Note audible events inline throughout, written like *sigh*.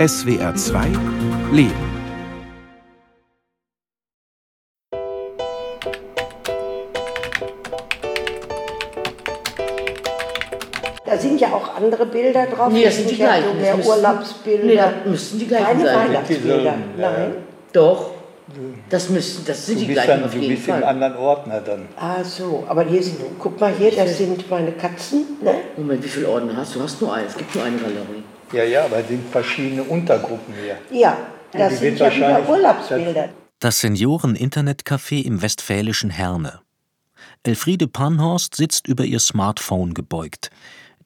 SWR 2 Leben. Da sind ja auch andere Bilder drauf. Nee, das sind die ja gleichen. so Das mehr müssen- Urlaubsbilder. Nee, das müssten die gleichen Keine sein. Weihnachtsbilder. Diese- ja. Nein. Doch. Das müssen, das sind Du die bist gleichen dann auf du jeden bist im Fall. anderen Ordner dann. Ah so, aber hier sind, guck mal hier, das sind meine Katzen. Ne? Moment, wie viele Ordner hast du? Du hast nur einen. Es gibt nur eine Galerie. Ja, ja, aber es sind verschiedene Untergruppen hier. Ja, das sind ja wieder Urlaubsbilder. Das Senioren-Internetcafé im westfälischen Herne. Elfriede Panhorst sitzt über ihr Smartphone gebeugt.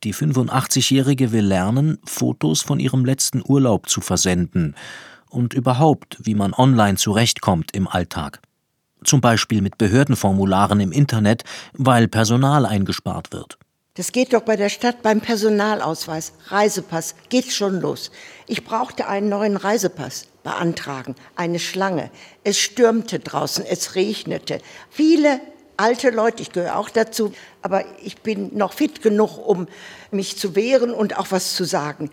Die 85-Jährige will lernen, Fotos von ihrem letzten Urlaub zu versenden und überhaupt, wie man online zurechtkommt im Alltag. Zum Beispiel mit Behördenformularen im Internet, weil Personal eingespart wird. Das geht doch bei der Stadt beim Personalausweis, Reisepass, geht schon los. Ich brauchte einen neuen Reisepass beantragen, eine Schlange. Es stürmte draußen, es regnete. Viele alte Leute, ich gehöre auch dazu, aber ich bin noch fit genug, um mich zu wehren und auch was zu sagen.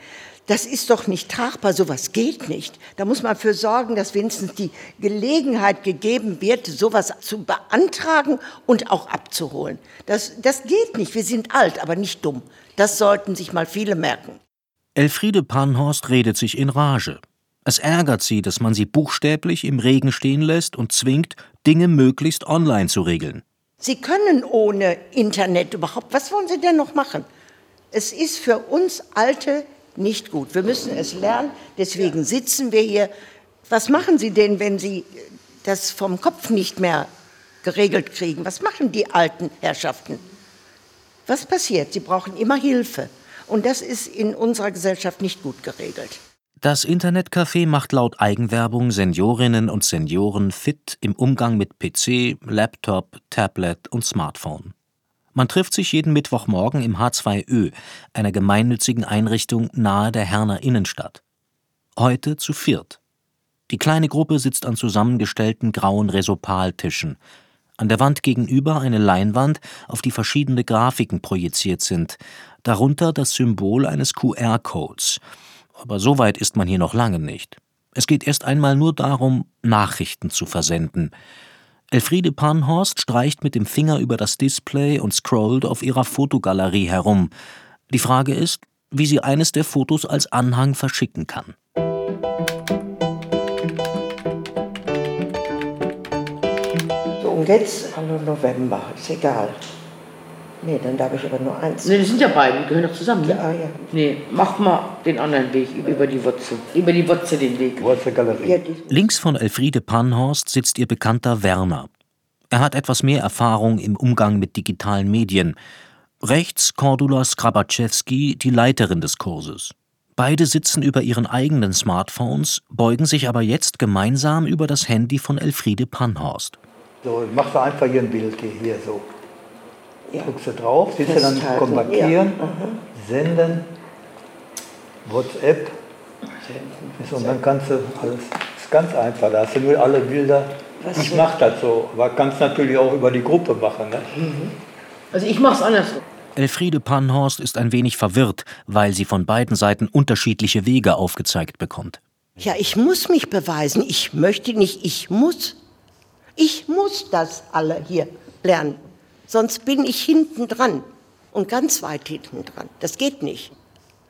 Das ist doch nicht tragbar, sowas geht nicht. Da muss man für sorgen, dass wenigstens die Gelegenheit gegeben wird, sowas zu beantragen und auch abzuholen. Das, das geht nicht. Wir sind alt, aber nicht dumm. Das sollten sich mal viele merken. Elfriede Panhorst redet sich in Rage. Es ärgert sie, dass man sie buchstäblich im Regen stehen lässt und zwingt, Dinge möglichst online zu regeln. Sie können ohne Internet überhaupt, was wollen Sie denn noch machen? Es ist für uns Alte nicht gut. Wir müssen es lernen, deswegen sitzen wir hier. Was machen Sie denn, wenn Sie das vom Kopf nicht mehr geregelt kriegen? Was machen die alten Herrschaften? Was passiert? Sie brauchen immer Hilfe. Und das ist in unserer Gesellschaft nicht gut geregelt. Das Internetcafé macht laut Eigenwerbung Seniorinnen und Senioren fit im Umgang mit PC, Laptop, Tablet und Smartphone. Man trifft sich jeden Mittwochmorgen im H2Ö, einer gemeinnützigen Einrichtung nahe der Herner Innenstadt. Heute zu viert. Die kleine Gruppe sitzt an zusammengestellten grauen Resopaltischen. An der Wand gegenüber eine Leinwand, auf die verschiedene Grafiken projiziert sind, darunter das Symbol eines QR-Codes. Aber so weit ist man hier noch lange nicht. Es geht erst einmal nur darum, Nachrichten zu versenden. Elfriede Panhorst streicht mit dem Finger über das Display und scrollt auf ihrer Fotogalerie herum. Die Frage ist, wie sie eines der Fotos als Anhang verschicken kann. So, und jetzt, hallo November, ist egal. Nee, dann darf ich aber nur eins. Nee, das sind ja beide, die gehören doch zusammen. Ne? Ah, ja. Nee, mach mal den anderen Weg, über die Wurzel. Über die Wurzel den Weg. Wurzelgalerie. Ja, Links von Elfriede Panhorst sitzt ihr Bekannter Werner. Er hat etwas mehr Erfahrung im Umgang mit digitalen Medien. Rechts Cordula Skrabaczewski, die Leiterin des Kurses. Beide sitzen über ihren eigenen Smartphones, beugen sich aber jetzt gemeinsam über das Handy von Elfriede Panhorst. So, machst du einfach hier ein Bild hier, hier so. Ja. Drückst du drauf, siehst du dann aha. senden, WhatsApp. Und dann kannst du alles, ist ganz einfach, da hast du nur alle Bilder. Was ich mache das so, aber kannst natürlich auch über die Gruppe machen. Ne? Also ich mach's andersrum. Elfriede Panhorst ist ein wenig verwirrt, weil sie von beiden Seiten unterschiedliche Wege aufgezeigt bekommt. Ja, ich muss mich beweisen. Ich möchte nicht, ich muss. Ich muss das alle hier lernen. Sonst bin ich hinten dran und ganz weit hinten dran. Das geht nicht.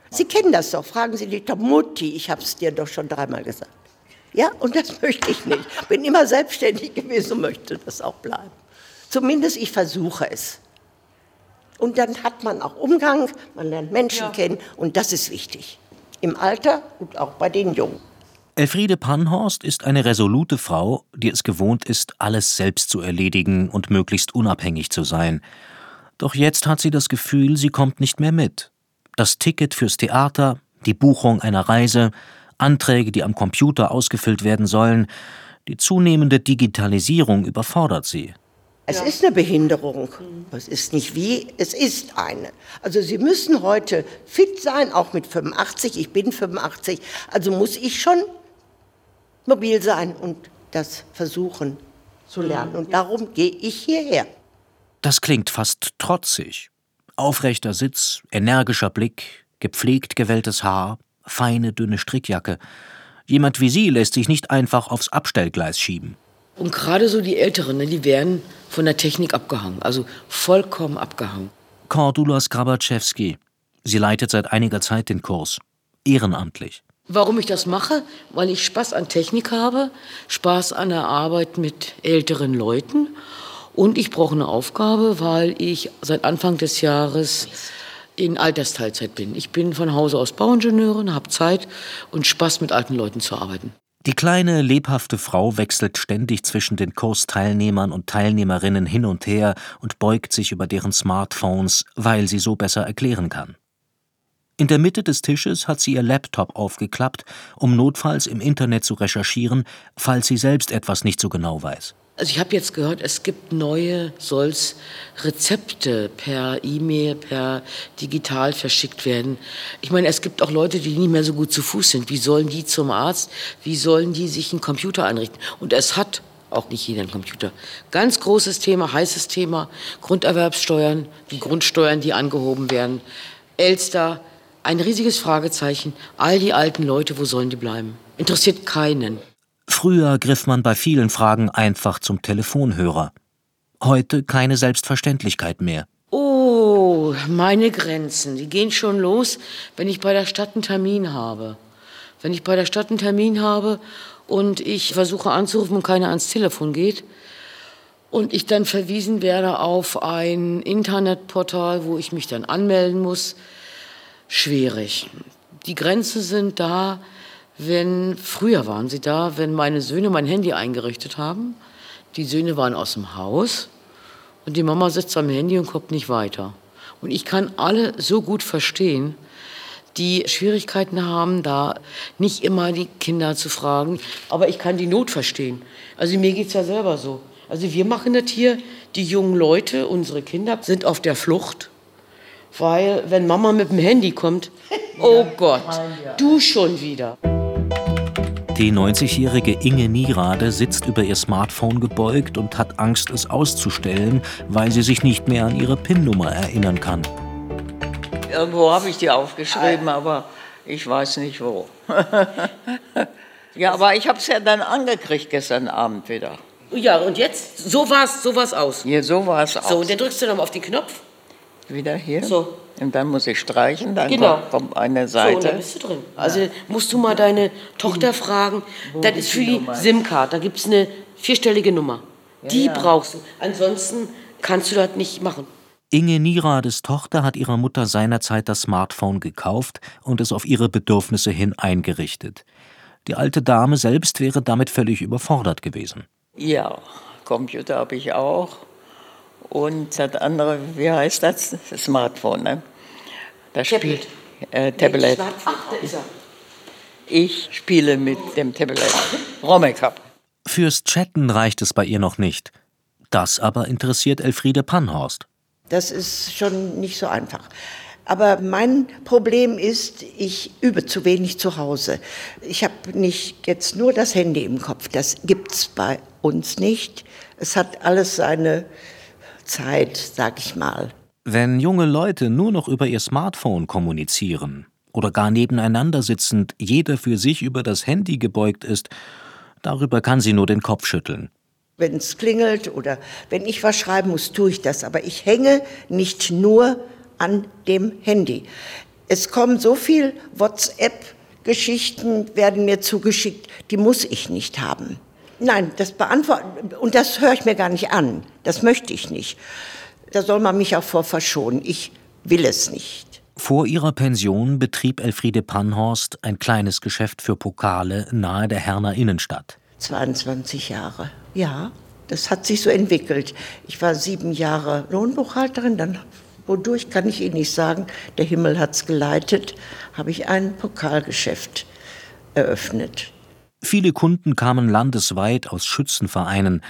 Sie kennen das doch. Fragen Sie die Mutti, ich habe es dir doch schon dreimal gesagt. Ja, und das *laughs* möchte ich nicht. Bin immer selbstständig gewesen und möchte das auch bleiben. Zumindest ich versuche es. Und dann hat man auch Umgang, man lernt Menschen kennen und das ist wichtig. Im Alter und auch bei den Jungen. Elfriede Panhorst ist eine resolute Frau, die es gewohnt ist, alles selbst zu erledigen und möglichst unabhängig zu sein. Doch jetzt hat sie das Gefühl, sie kommt nicht mehr mit. Das Ticket fürs Theater, die Buchung einer Reise, Anträge, die am Computer ausgefüllt werden sollen, die zunehmende Digitalisierung überfordert sie. Es ist eine Behinderung. Es ist nicht wie, es ist eine. Also Sie müssen heute fit sein, auch mit 85. Ich bin 85. Also muss ich schon mobil sein und das versuchen zu lernen. Und darum gehe ich hierher. Das klingt fast trotzig. Aufrechter Sitz, energischer Blick, gepflegt gewelltes Haar, feine, dünne Strickjacke. Jemand wie sie lässt sich nicht einfach aufs Abstellgleis schieben. Und gerade so die Älteren, ne, die werden von der Technik abgehangen, also vollkommen abgehangen. Cordula Skrabatschewski. Sie leitet seit einiger Zeit den Kurs. Ehrenamtlich. Warum ich das mache? Weil ich Spaß an Technik habe, Spaß an der Arbeit mit älteren Leuten und ich brauche eine Aufgabe, weil ich seit Anfang des Jahres in Altersteilzeit bin. Ich bin von Hause aus Bauingenieurin, habe Zeit und Spaß mit alten Leuten zu arbeiten. Die kleine, lebhafte Frau wechselt ständig zwischen den Kursteilnehmern und Teilnehmerinnen hin und her und beugt sich über deren Smartphones, weil sie so besser erklären kann. In der Mitte des Tisches hat sie ihr Laptop aufgeklappt, um notfalls im Internet zu recherchieren, falls sie selbst etwas nicht so genau weiß. Also ich habe jetzt gehört, es gibt neue solls Rezepte per E-Mail, per digital verschickt werden. Ich meine, es gibt auch Leute, die nicht mehr so gut zu Fuß sind. Wie sollen die zum Arzt? Wie sollen die sich einen Computer einrichten? Und es hat auch nicht jeder einen Computer. Ganz großes Thema, heißes Thema, Grunderwerbssteuern, die Grundsteuern, die angehoben werden. Elster, ein riesiges Fragezeichen. All die alten Leute, wo sollen die bleiben? Interessiert keinen. Früher griff man bei vielen Fragen einfach zum Telefonhörer. Heute keine Selbstverständlichkeit mehr. Oh, meine Grenzen, die gehen schon los, wenn ich bei der Stadt einen Termin habe. Wenn ich bei der Stadt einen Termin habe und ich versuche anzurufen und keiner ans Telefon geht und ich dann verwiesen werde auf ein Internetportal, wo ich mich dann anmelden muss, schwierig. Die Grenzen sind da, wenn, früher waren sie da, wenn meine Söhne mein Handy eingerichtet haben. Die Söhne waren aus dem Haus und die Mama sitzt am Handy und kommt nicht weiter. Und ich kann alle so gut verstehen, die Schwierigkeiten haben, da nicht immer die Kinder zu fragen. Aber ich kann die Not verstehen. Also mir geht es ja selber so. Also wir machen das hier, die jungen Leute, unsere Kinder sind auf der Flucht. Weil wenn Mama mit dem Handy kommt, *laughs* oh Gott, du schon wieder. Die 90-jährige Inge Nierade sitzt über ihr Smartphone gebeugt und hat Angst, es auszustellen, weil sie sich nicht mehr an ihre PIN-Nummer erinnern kann. Irgendwo habe ich die aufgeschrieben, aber ich weiß nicht wo. *laughs* ja, aber ich habe es ja dann angekriegt gestern Abend wieder. Ja, und jetzt? So war es so war's aus. Ja, so war es aus. So, und dann drückst du nochmal auf den Knopf. Wieder hier. So. Und dann muss ich streichen, dann Genau. kommt, eine So, und dann Seite. bist du drin. Also musst du mal deine Tochter fragen. Das ist für die SIM-Card. Da gibt es eine vierstellige Nummer. Die brauchst du. Ansonsten kannst du das nicht machen. Inge Nierades Tochter hat ihrer Mutter seinerzeit das Smartphone gekauft und es auf ihre Bedürfnisse hin eingerichtet. Die alte Dame selbst wäre damit völlig überfordert gewesen. ja, Computer habe ich auch. Und das andere, wie heißt das? Smartphone, ne? Das Tablet. spielt. Äh, Tablet. Ach, da ist er. Ich spiele mit dem Tablet. Romecup. Fürs Chatten reicht es bei ihr noch nicht. Das aber interessiert Elfriede Pannhorst. Das ist schon nicht so einfach. Aber mein Problem ist, ich übe zu wenig zu Hause. Ich habe nicht jetzt nur das Handy im Kopf. Das gibt's bei uns nicht. Es hat alles seine Zeit, sag ich mal. Wenn junge Leute nur noch über ihr Smartphone kommunizieren oder gar nebeneinander sitzend jeder für sich über das Handy gebeugt ist, darüber kann sie nur den Kopf schütteln. Wenn es klingelt oder wenn ich was schreiben muss, tue ich das. Aber ich hänge nicht nur an dem Handy. Es kommen so viel WhatsApp-Geschichten, werden mir zugeschickt, die muss ich nicht haben. Nein, das beantworten, und das höre ich mir gar nicht an. Das möchte ich nicht. Da soll man mich auch vor verschonen. Ich will es nicht. Vor ihrer Pension betrieb Elfriede Pannhorst ein kleines Geschäft für Pokale nahe der Herner Innenstadt. 22 Jahre. Ja, das hat sich so entwickelt. Ich war sieben Jahre Lohnbuchhalterin, dann, wodurch kann ich Ihnen nicht sagen, der Himmel hat's geleitet, habe ich ein Pokalgeschäft eröffnet. Viele Kunden kamen landesweit aus Schützenvereinen.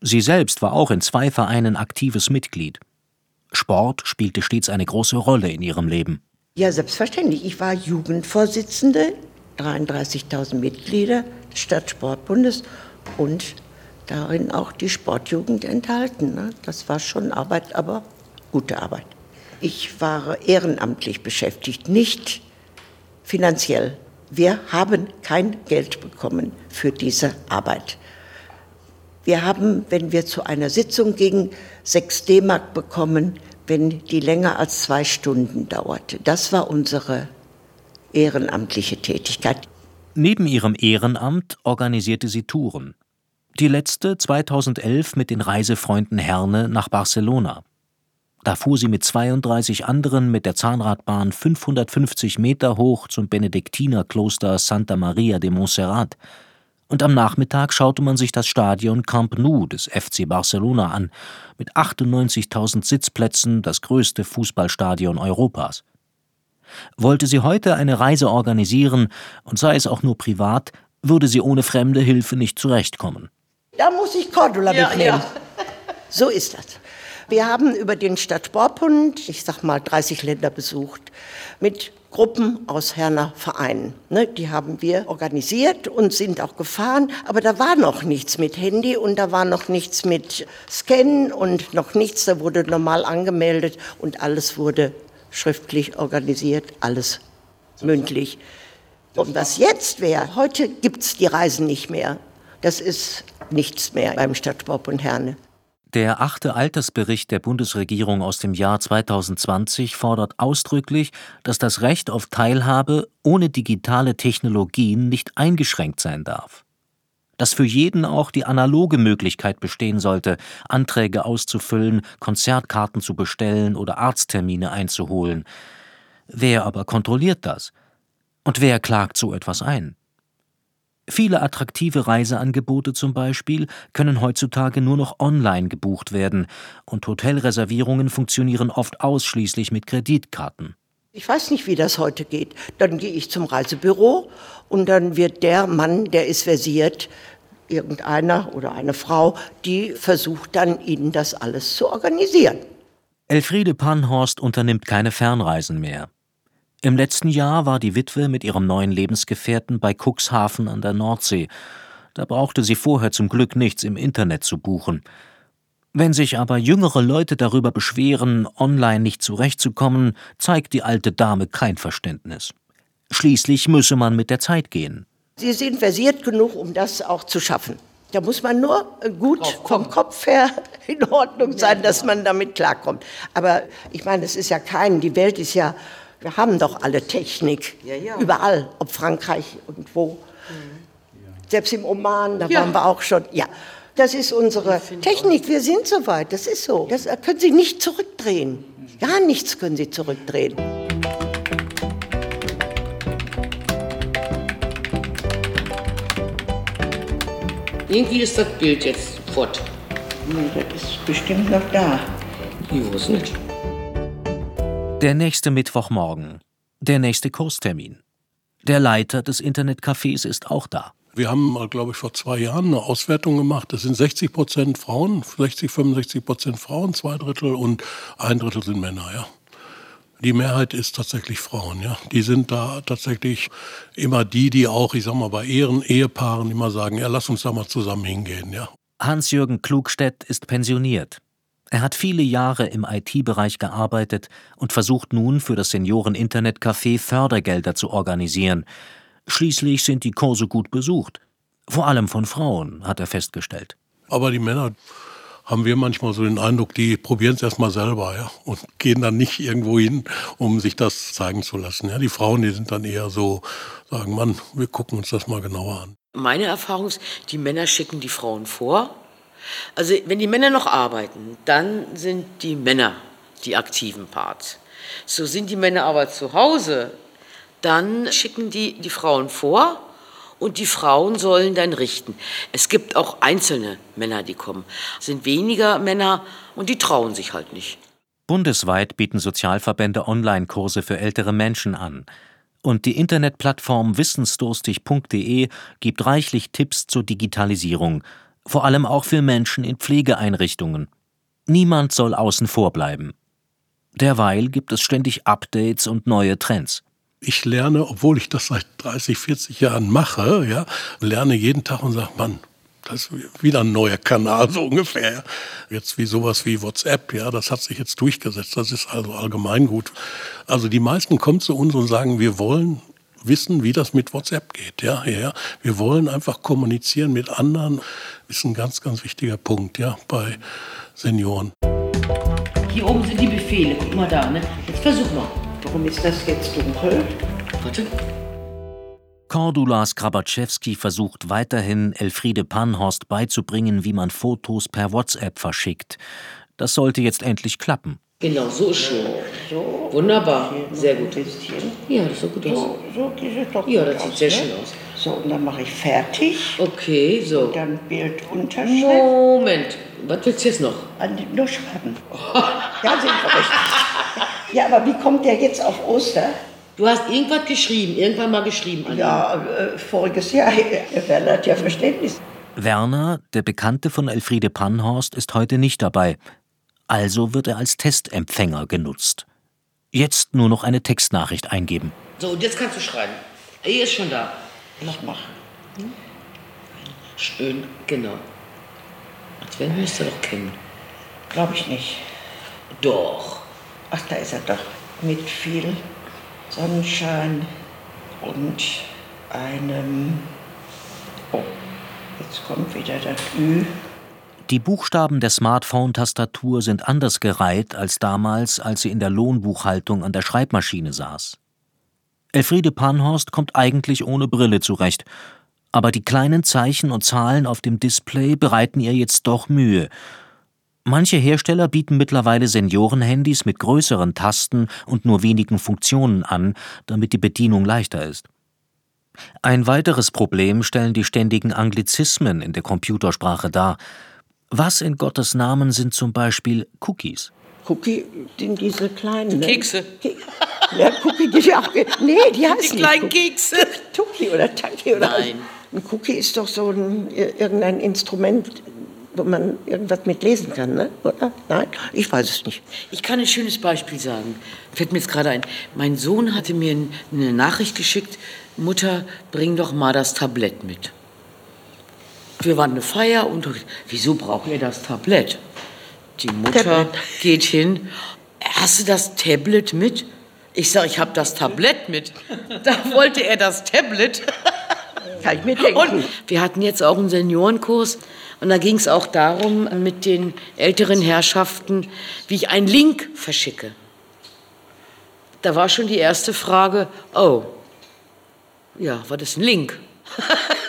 Sie selbst war auch in zwei Vereinen aktives Mitglied. Sport spielte stets eine große Rolle in ihrem Leben. Ja, selbstverständlich. Ich war Jugendvorsitzende, 33.000 Mitglieder des Stadtsportbundes und darin auch die Sportjugend enthalten. Ne? Das war schon Arbeit, aber gute Arbeit. Ich war ehrenamtlich beschäftigt, nicht finanziell. Wir haben kein Geld bekommen für diese Arbeit. Wir haben, wenn wir zu einer Sitzung gingen, 6 D-Mark bekommen, wenn die länger als zwei Stunden dauerte. Das war unsere ehrenamtliche Tätigkeit. Neben ihrem Ehrenamt organisierte sie Touren. Die letzte 2011 mit den Reisefreunden Herne nach Barcelona. Da fuhr sie mit 32 anderen mit der Zahnradbahn 550 Meter hoch zum Benediktinerkloster Santa Maria de Montserrat – und am Nachmittag schaute man sich das Stadion Camp Nou des FC Barcelona an, mit 98.000 Sitzplätzen das größte Fußballstadion Europas. Wollte sie heute eine Reise organisieren, und sei es auch nur privat, würde sie ohne fremde Hilfe nicht zurechtkommen. Da muss ich Cordula ja, mitnehmen. Ja. So ist das. Wir haben über den Stadtsportbund, ich sag mal, 30 Länder besucht, mit Gruppen aus Herner Vereinen. Ne, die haben wir organisiert und sind auch gefahren, aber da war noch nichts mit Handy und da war noch nichts mit Scannen und noch nichts, da wurde normal angemeldet und alles wurde schriftlich organisiert, alles mündlich. Und was jetzt wäre, heute gibt es die Reisen nicht mehr. Das ist nichts mehr beim Stadtsportbund Herne. Der achte Altersbericht der Bundesregierung aus dem Jahr 2020 fordert ausdrücklich, dass das Recht auf Teilhabe ohne digitale Technologien nicht eingeschränkt sein darf. Dass für jeden auch die analoge Möglichkeit bestehen sollte, Anträge auszufüllen, Konzertkarten zu bestellen oder Arzttermine einzuholen. Wer aber kontrolliert das? Und wer klagt so etwas ein? Viele attraktive Reiseangebote zum Beispiel können heutzutage nur noch online gebucht werden und Hotelreservierungen funktionieren oft ausschließlich mit Kreditkarten. Ich weiß nicht, wie das heute geht. Dann gehe ich zum Reisebüro und dann wird der Mann, der ist versiert, irgendeiner oder eine Frau, die versucht dann, Ihnen das alles zu organisieren. Elfriede Pannhorst unternimmt keine Fernreisen mehr. Im letzten Jahr war die Witwe mit ihrem neuen Lebensgefährten bei Cuxhaven an der Nordsee. Da brauchte sie vorher zum Glück nichts im Internet zu buchen. Wenn sich aber jüngere Leute darüber beschweren, online nicht zurechtzukommen, zeigt die alte Dame kein Verständnis. Schließlich müsse man mit der Zeit gehen. Sie sind versiert genug, um das auch zu schaffen. Da muss man nur gut vom Kopf her *laughs* in Ordnung sein, dass man damit klarkommt. Aber ich meine, es ist ja kein, die Welt ist ja wir haben doch alle Technik, ja, ja. überall, ob Frankreich und wo. Mhm. Selbst im Oman, da ja. waren wir auch schon. Ja, das ist unsere Technik. Wir sind soweit, das ist so. Das können Sie nicht zurückdrehen. Gar nichts können Sie zurückdrehen. Irgendwie ist das Bild jetzt fort. Nee, das ist bestimmt noch da. Ich weiß nicht. Der nächste Mittwochmorgen. Der nächste Kurstermin. Der Leiter des Internetcafés ist auch da. Wir haben, glaube ich, vor zwei Jahren eine Auswertung gemacht. Das sind 60 Prozent Frauen, 60, 65 Prozent Frauen, zwei Drittel und ein Drittel sind Männer, ja. Die Mehrheit ist tatsächlich Frauen, ja. Die sind da tatsächlich immer die, die auch, ich sag mal, bei Ehren, Ehepaaren immer sagen, ja, lass uns da mal zusammen hingehen, ja. Hans-Jürgen Klugstedt ist pensioniert. Er hat viele Jahre im IT-Bereich gearbeitet und versucht nun für das Senioren-Internetcafé Fördergelder zu organisieren. Schließlich sind die Kurse gut besucht. Vor allem von Frauen, hat er festgestellt. Aber die Männer haben wir manchmal so den Eindruck, die probieren es erstmal selber, ja, und gehen dann nicht irgendwo hin, um sich das zeigen zu lassen. Ja, die Frauen, die sind dann eher so, sagen, Mann, wir gucken uns das mal genauer an. Meine Erfahrung ist, die Männer schicken die Frauen vor also wenn die Männer noch arbeiten, dann sind die Männer die aktiven Parts. So sind die Männer aber zu Hause, dann schicken die die Frauen vor und die Frauen sollen dann richten. Es gibt auch einzelne Männer, die kommen. Es sind weniger Männer und die trauen sich halt nicht. Bundesweit bieten Sozialverbände Online-Kurse für ältere Menschen an. Und die Internetplattform wissensdurstig.de gibt reichlich Tipps zur Digitalisierung vor allem auch für Menschen in Pflegeeinrichtungen. Niemand soll außen vor bleiben. Derweil gibt es ständig Updates und neue Trends. Ich lerne, obwohl ich das seit 30, 40 Jahren mache, ja, lerne jeden Tag und sage, Mann, das ist wieder ein neuer Kanal, so ungefähr. Jetzt wie sowas wie WhatsApp, ja, das hat sich jetzt durchgesetzt. Das ist also allgemein gut. Also die meisten kommen zu uns und sagen, wir wollen wissen, wie das mit WhatsApp geht. Ja, ja. Wir wollen einfach kommunizieren mit anderen. Ist ein ganz, ganz wichtiger Punkt, ja, bei Senioren. Hier oben sind die Befehle. Guck mal da, ne? Jetzt versuch mal. Warum ist das jetzt dunkel? Warte. Cordula Skrabatschewski versucht weiterhin, Elfriede Panhorst beizubringen, wie man Fotos per WhatsApp verschickt. Das sollte jetzt endlich klappen. Genau, so ist schön. So. Wunderbar. Sehr gut. Ja, das sieht gut aus. So, so sieht es doch Ja, das sieht aus, sehr ne? schön aus. So, und dann mache ich fertig. Okay, so. Dann Bild Unterschrift. Moment. Was willst du jetzt noch? An die, nur schreiben. *laughs* ja, sind wir richtig. Ja, aber wie kommt der jetzt auf Oster? Du hast irgendwas geschrieben, irgendwann mal geschrieben. Anja. Ja, äh, voriges Jahr. *laughs* Werner hat ja Verständnis. Werner, der Bekannte von Elfriede Panhorst, ist heute nicht dabei. Also wird er als Testempfänger genutzt. Jetzt nur noch eine Textnachricht eingeben. So, und jetzt kannst du schreiben. Er ist schon da. Ich mache. Schön, genau. Als wenn müsst ihr doch kennen. Glaube ich nicht. Doch. Ach, da ist er doch. Mit viel Sonnenschein und einem. Oh, jetzt kommt wieder das Ü. Die Buchstaben der Smartphone-Tastatur sind anders gereiht als damals, als sie in der Lohnbuchhaltung an der Schreibmaschine saß. Elfriede Panhorst kommt eigentlich ohne Brille zurecht, aber die kleinen Zeichen und Zahlen auf dem Display bereiten ihr jetzt doch Mühe. Manche Hersteller bieten mittlerweile Seniorenhandys mit größeren Tasten und nur wenigen Funktionen an, damit die Bedienung leichter ist. Ein weiteres Problem stellen die ständigen Anglizismen in der Computersprache dar. Was in Gottes Namen sind zum Beispiel Cookies? Cookie sind diese kleinen. Ne? Kekse. Ke- Ja, Cookie, die auch. Nee, die heißen Die nicht kleinen Cookie. Kekse. *laughs* Tuki oder Taki oder. Nein. Ein Cookie ist doch so ein, irgendein Instrument, wo man irgendwas mit lesen kann, ne? oder? Nein? Ich weiß es nicht. Ich kann ein schönes Beispiel sagen. Fällt mir jetzt gerade ein. Mein Sohn hatte mir eine Nachricht geschickt. Mutter, bring doch mal das Tablett mit. Wir waren eine Feier und wieso braucht ihr das Tablett? Die Mutter Tablet. geht hin. Hast du das Tablet mit? Ich sage, ich habe das Tablett mit. Da wollte er das Tablet. Kann ich mir denken. Und wir hatten jetzt auch einen Seniorenkurs und da ging es auch darum, mit den älteren Herrschaften, wie ich einen Link verschicke. Da war schon die erste Frage, oh, ja, was ist ein Link? *laughs*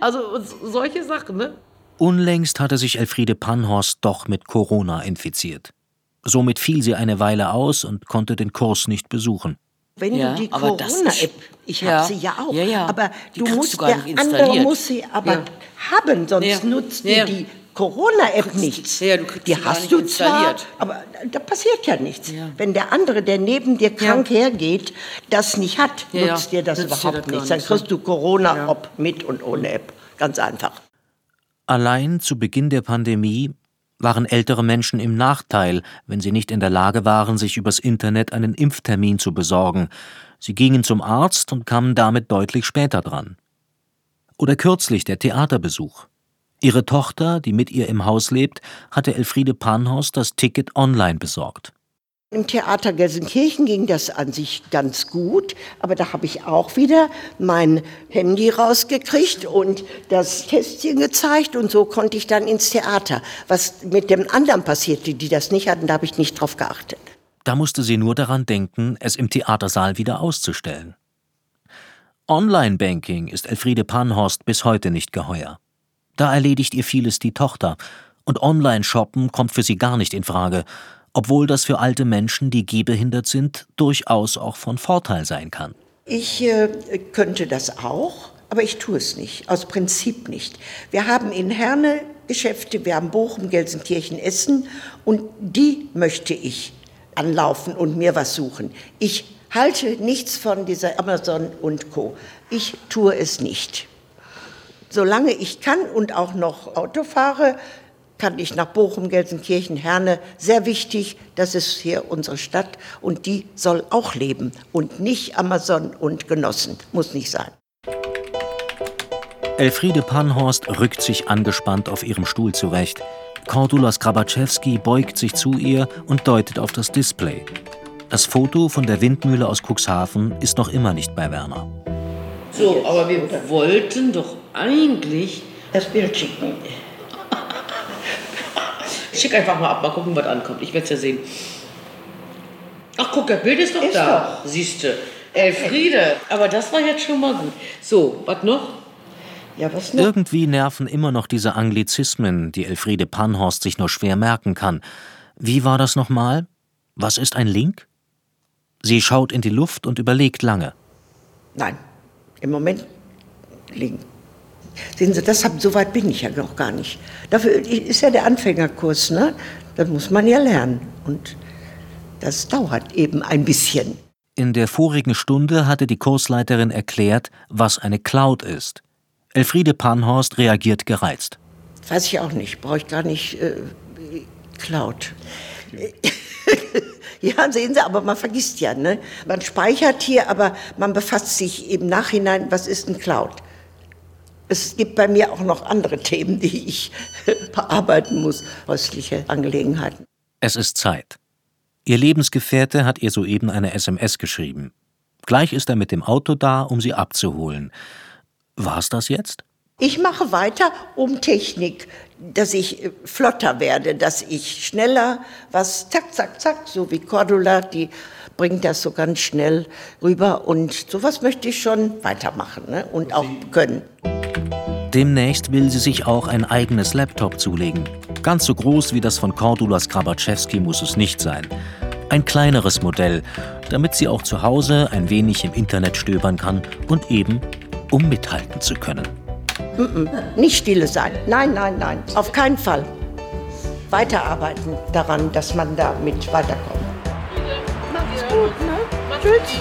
also solche Sachen, ne? Unlängst hatte sich Elfriede Panhorst doch mit Corona infiziert. Somit fiel sie eine Weile aus und konnte den Kurs nicht besuchen. Wenn Ja, du die Corona-App, ich habe Ja, sie ja auch, ja, ja. aber du musst, du der andere muss sie aber Ja. haben, sonst Ja. nutzt Ja. dir die Corona-App nichts. ja, die hast nicht du zwar, aber da passiert ja nichts. Ja. Wenn der andere, der neben dir krank hergeht, das nicht hat, Ja, ja. nutzt dir das Nutzt überhaupt nichts. Dann kriegst du Corona, ob mit und ohne App. Ganz einfach. Allein zu Beginn der Pandemie waren ältere Menschen im Nachteil, wenn sie nicht in der Lage waren, sich übers Internet einen Impftermin zu besorgen. Sie gingen zum Arzt und kamen damit deutlich später dran. Oder kürzlich der Theaterbesuch. Ihre Tochter, die mit ihr im Haus lebt, hatte Elfriede Panhorst das Ticket online besorgt. Im Theater Gelsenkirchen ging das an sich ganz gut, aber da habe ich auch wieder mein Handy rausgekriegt und das Kästchen gezeigt und so konnte ich dann ins Theater. Was mit dem anderen passierte, die das nicht hatten, da habe ich nicht drauf geachtet. Da musste sie nur daran denken, es im Theatersaal wieder auszustellen. Online-Banking ist Elfriede Panhorst bis heute nicht geheuer. Da erledigt ihr vieles die Tochter, und Online-Shoppen kommt für sie gar nicht in Frage, obwohl das für alte Menschen, die gehbehindert sind, durchaus auch von Vorteil sein kann. Ich äh, könnte das auch, aber ich tue es nicht, aus Prinzip nicht. Wir haben in Herne Geschäfte, wir haben Bochum, Gelsenkirchen, Essen und die möchte ich anlaufen und mir was suchen. Ich halte nichts von dieser Amazon und Co. Ich tue es nicht. Solange ich kann und auch noch Auto fahre, kann ich nach Bochum, Gelsenkirchen, Herne. Sehr wichtig, das ist hier unsere Stadt und die soll auch leben und nicht Amazon und Genossen. Muss nicht sein. Elfriede Panhorst rückt sich angespannt auf ihrem Stuhl zurecht. Cordula Skrabatschewski beugt sich zu ihr und deutet auf das Display. Das Foto von der Windmühle aus Cuxhaven ist noch immer nicht bei Werner. So, aber wir wollten doch eigentlich. Das Bild schicken. Schick einfach mal ab, mal gucken, was ankommt. Ich werde es ja sehen. Ach, guck, das Bild ist doch Ist da. Siehste. Elfriede. Aber das war jetzt schon mal gut. So, was noch? Ja, was noch? Irgendwie nerven immer noch diese Anglizismen, die Elfriede Panhorst sich nur schwer merken kann. Wie war das nochmal? Was ist ein Link? Sie schaut in die Luft und überlegt lange. Nein, im Moment liegen. Sehen Sie, das hab, so weit bin ich ja noch gar nicht. Dafür ist ja der Anfängerkurs, ne? Das muss man ja lernen. Und das dauert eben ein bisschen. In der vorigen Stunde hatte die Kursleiterin erklärt, was eine Cloud ist. Elfriede Panhorst reagiert gereizt. Weiß ich auch nicht, brauche ich gar nicht. Äh, Cloud. *laughs* ja, sehen Sie, aber man vergisst ja, ne? Man speichert hier, aber man befasst sich im Nachhinein, was ist ein Cloud? Es gibt bei mir auch noch andere Themen, die ich *laughs* bearbeiten muss, häusliche Angelegenheiten. Es ist Zeit. Ihr Lebensgefährte hat ihr soeben eine SMS geschrieben. Gleich ist er mit dem Auto da, um sie abzuholen. War's das jetzt? Ich mache weiter um Technik, dass ich äh, flotter werde, dass ich schneller was zack, zack, zack, so wie Cordula, die bringt das so ganz schnell rüber und sowas möchte ich schon weitermachen ne? und auch können. Demnächst will sie sich auch ein eigenes Laptop zulegen. Ganz so groß wie das von Cordula Skrabaczewski muss es nicht sein. Ein kleineres Modell, damit sie auch zu Hause ein wenig im Internet stöbern kann und eben um mithalten zu können. Nicht stille sein. Nein, nein, nein. Auf keinen Fall. Weiterarbeiten daran, dass man damit weiterkommt. Macht's gut, ne? Tschüss.